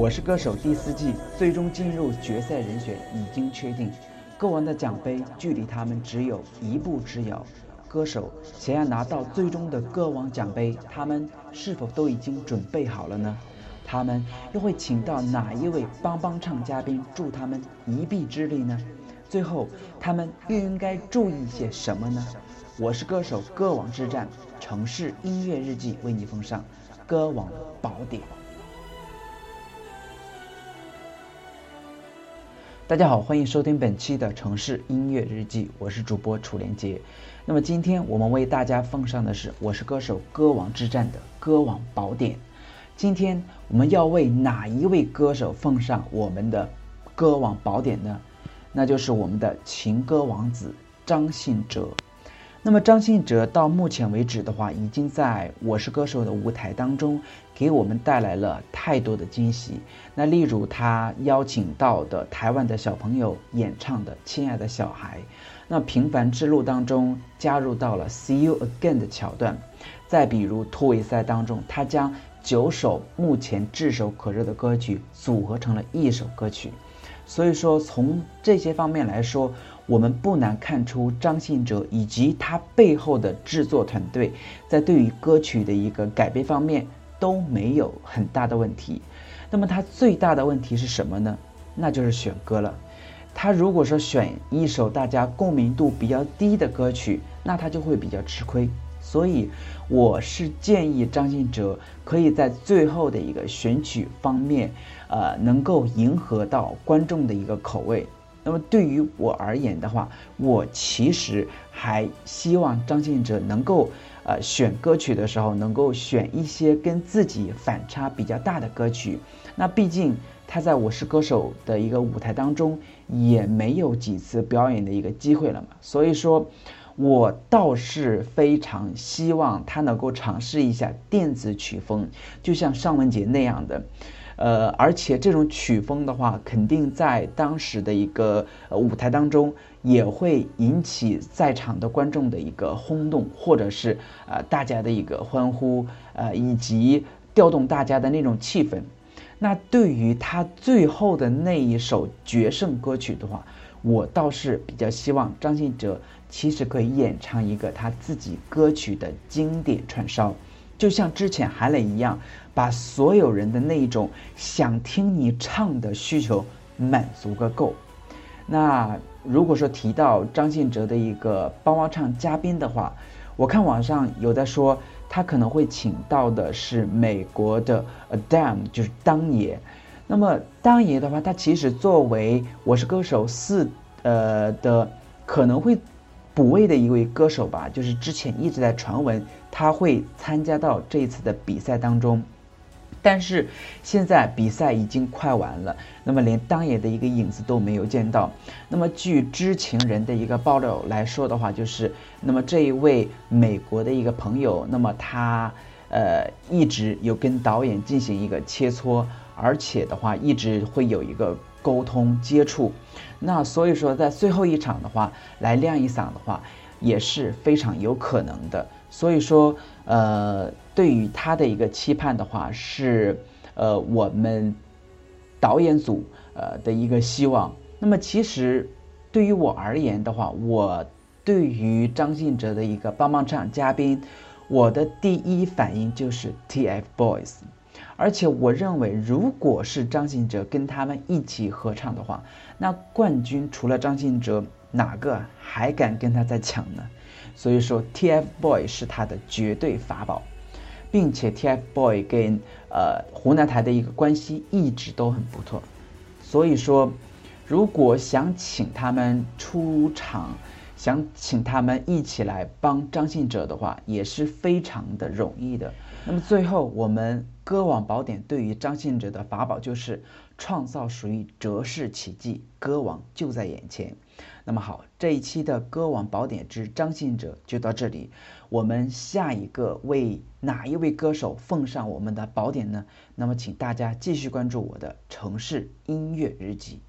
我是歌手第四季最终进入决赛人选已经确定，歌王的奖杯距离他们只有一步之遥。歌手想要拿到最终的歌王奖杯，他们是否都已经准备好了呢？他们又会请到哪一位帮帮唱嘉宾助他们一臂之力呢？最后，他们又应该注意些什么呢？我是歌手歌王之战城市音乐日记为你奉上歌王宝典。大家好，欢迎收听本期的城市音乐日记，我是主播楚连杰。那么今天我们为大家奉上的是《我是歌手歌王之战》的歌王宝典。今天我们要为哪一位歌手奉上我们的歌王宝典呢？那就是我们的情歌王子张信哲。那么张信哲到目前为止的话，已经在我是歌手的舞台当中给我们带来了太多的惊喜。那例如他邀请到的台湾的小朋友演唱的《亲爱的小孩》，那平凡之路当中加入到了《See You Again》的桥段。再比如突围赛当中，他将九首目前炙手可热的歌曲组合成了一首歌曲。所以说，从这些方面来说，我们不难看出张信哲以及他背后的制作团队，在对于歌曲的一个改编方面都没有很大的问题。那么他最大的问题是什么呢？那就是选歌了。他如果说选一首大家共鸣度比较低的歌曲，那他就会比较吃亏。所以，我是建议张信哲可以在最后的一个选曲方面，呃，能够迎合到观众的一个口味。那么对于我而言的话，我其实还希望张信哲能够，呃，选歌曲的时候能够选一些跟自己反差比较大的歌曲。那毕竟他在我是歌手的一个舞台当中也没有几次表演的一个机会了嘛，所以说。我倒是非常希望他能够尝试一下电子曲风，就像尚雯婕那样的，呃，而且这种曲风的话，肯定在当时的一个舞台当中也会引起在场的观众的一个轰动，或者是呃大家的一个欢呼，呃，以及调动大家的那种气氛。那对于他最后的那一首决胜歌曲的话，我倒是比较希望张信哲。其实可以演唱一个他自己歌曲的经典串烧，就像之前韩磊一样，把所有人的那一种想听你唱的需求满足个够。那如果说提到张信哲的一个帮帮唱嘉宾的话，我看网上有在说他可能会请到的是美国的 Adam，就是当爷。那么当爷的话，他其实作为《我是歌手》四呃的可能会。补位的一位歌手吧，就是之前一直在传闻他会参加到这一次的比赛当中，但是现在比赛已经快完了，那么连当爷的一个影子都没有见到。那么据知情人的一个爆料来说的话，就是那么这一位美国的一个朋友，那么他呃一直有跟导演进行一个切磋，而且的话一直会有一个。沟通接触，那所以说在最后一场的话来亮一嗓的话也是非常有可能的。所以说，呃，对于他的一个期盼的话是，呃，我们导演组呃的一个希望。那么其实对于我而言的话，我对于张信哲的一个帮帮唱嘉宾，我的第一反应就是 TFBOYS。而且我认为，如果是张信哲跟他们一起合唱的话，那冠军除了张信哲，哪个还敢跟他再抢呢？所以说，TFBOYS 是他的绝对法宝，并且 TFBOYS 跟呃湖南台的一个关系一直都很不错。所以说，如果想请他们出场，想请他们一起来帮张信哲的话，也是非常的容易的。那么最后，我们歌王宝典对于张信哲的法宝就是创造属于哲式奇迹，歌王就在眼前。那么好，这一期的歌王宝典之张信哲就到这里。我们下一个为哪一位歌手奉上我们的宝典呢？那么请大家继续关注我的城市音乐日记。